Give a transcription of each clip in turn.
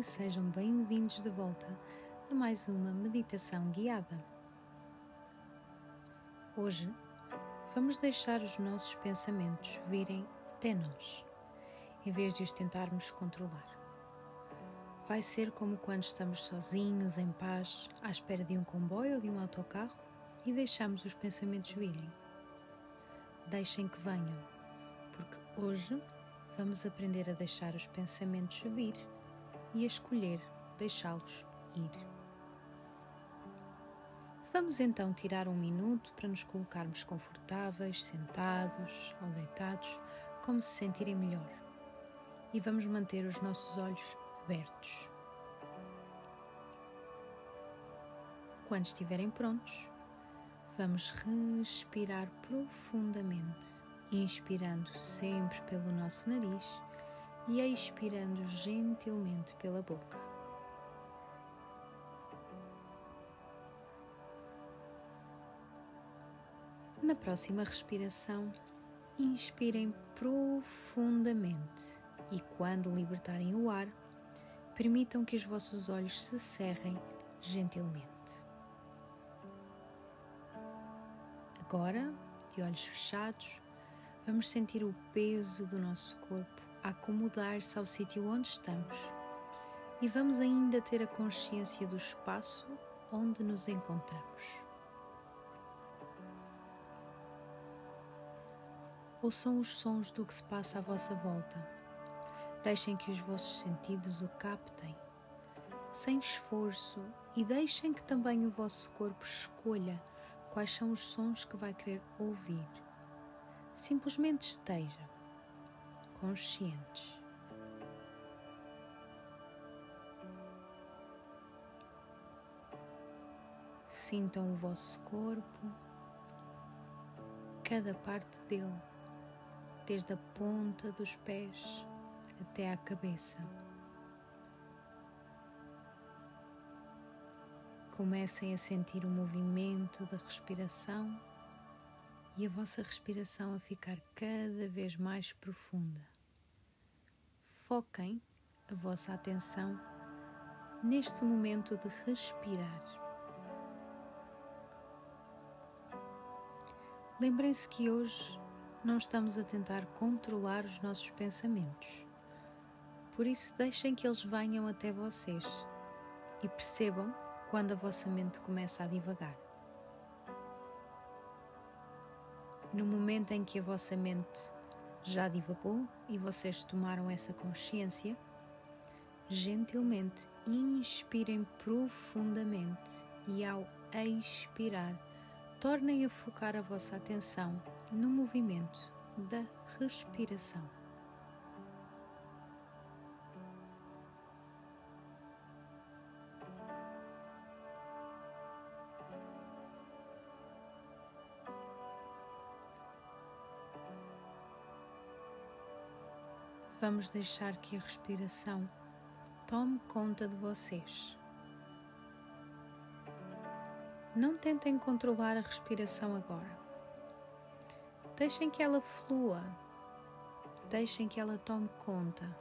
e sejam bem-vindos de volta a mais uma meditação guiada. Hoje vamos deixar os nossos pensamentos virem até nós, em vez de os tentarmos controlar. Vai ser como quando estamos sozinhos, em paz, à espera de um comboio ou de um autocarro e deixamos os pensamentos virem. Deixem que venham, porque hoje vamos aprender a deixar os pensamentos vir e a escolher deixá-los ir. Vamos então tirar um minuto para nos colocarmos confortáveis, sentados ou deitados, como se sentirem melhor. E vamos manter os nossos olhos abertos. Quando estiverem prontos, vamos respirar profundamente, inspirando sempre pelo nosso nariz e expirando gentilmente pela boca. Na próxima respiração, inspirem profundamente e, quando libertarem o ar, permitam que os vossos olhos se cerrem gentilmente. Agora, de olhos fechados, vamos sentir o peso do nosso corpo acomodar-se ao sítio onde estamos e vamos ainda ter a consciência do espaço onde nos encontramos. Ouçam os sons do que se passa à vossa volta. Deixem que os vossos sentidos o captem, sem esforço, e deixem que também o vosso corpo escolha quais são os sons que vai querer ouvir. Simplesmente esteja conscientes. Sintam o vosso corpo, cada parte dele, desde a ponta dos pés até à cabeça. Comecem a sentir o movimento da respiração e a vossa respiração a ficar cada vez mais profunda. Foquem a vossa atenção neste momento de respirar. Lembrem-se que hoje não estamos a tentar controlar os nossos pensamentos. Por isso, deixem que eles venham até vocês e percebam quando a vossa mente começa a divagar. No momento em que a vossa mente já divagou e vocês tomaram essa consciência, gentilmente inspirem profundamente e ao expirar, tornem a focar a vossa atenção no movimento da respiração. Vamos deixar que a respiração tome conta de vocês. Não tentem controlar a respiração agora. Deixem que ela flua. Deixem que ela tome conta.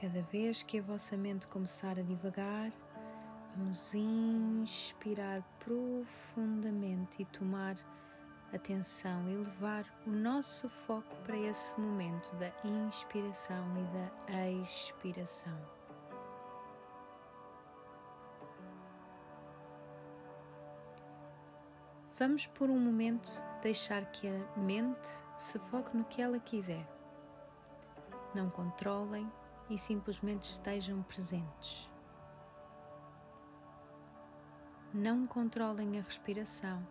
Cada vez que a vossa mente começar a divagar, vamos inspirar profundamente e tomar atenção e levar o nosso foco para esse momento da inspiração e da expiração. Vamos por um momento deixar que a mente se foque no que ela quiser. Não controlem, e simplesmente estejam presentes. Não controlem a respiração,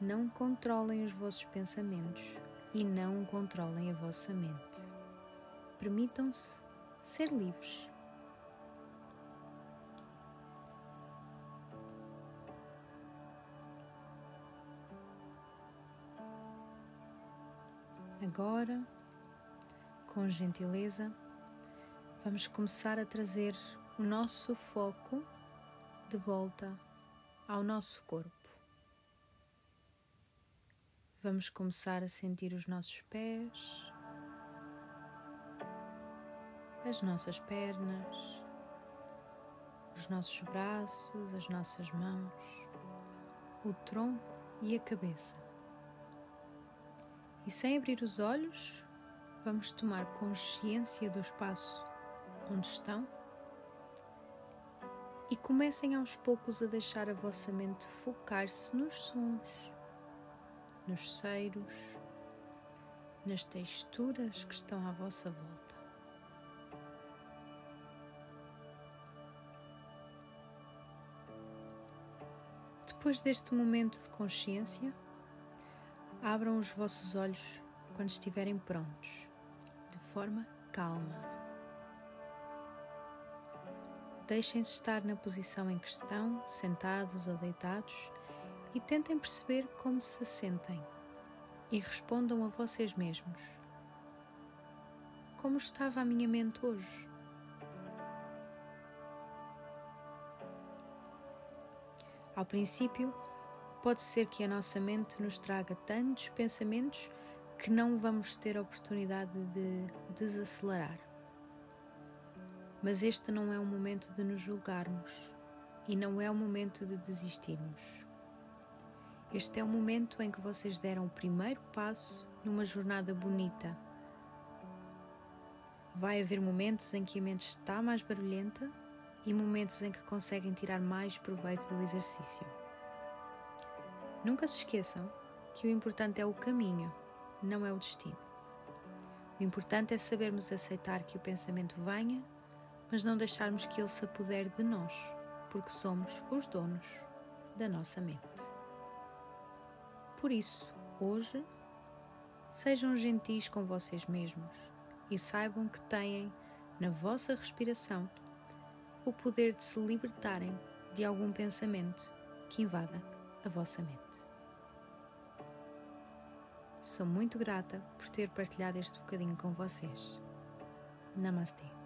não controlem os vossos pensamentos e não controlem a vossa mente. Permitam-se ser livres. Agora, com gentileza, vamos começar a trazer o nosso foco de volta ao nosso corpo. Vamos começar a sentir os nossos pés, as nossas pernas, os nossos braços, as nossas mãos, o tronco e a cabeça. E sem abrir os olhos, vamos tomar consciência do espaço onde estão e comecem aos poucos a deixar a vossa mente focar-se nos sons nos cheiros, nas texturas que estão à vossa volta. Depois deste momento de consciência, abram os vossos olhos quando estiverem prontos, de forma calma. Deixem-se estar na posição em que estão, sentados ou deitados e tentem perceber como se sentem e respondam a vocês mesmos. Como estava a minha mente hoje? Ao princípio, pode ser que a nossa mente nos traga tantos pensamentos que não vamos ter a oportunidade de desacelerar. Mas este não é o momento de nos julgarmos e não é o momento de desistirmos. Este é o momento em que vocês deram o primeiro passo numa jornada bonita. Vai haver momentos em que a mente está mais barulhenta e momentos em que conseguem tirar mais proveito do exercício. Nunca se esqueçam que o importante é o caminho, não é o destino. O importante é sabermos aceitar que o pensamento venha, mas não deixarmos que ele se apodere de nós, porque somos os donos da nossa mente. Por isso, hoje, sejam gentis com vocês mesmos e saibam que têm na vossa respiração o poder de se libertarem de algum pensamento que invada a vossa mente. Sou muito grata por ter partilhado este bocadinho com vocês. Namastê.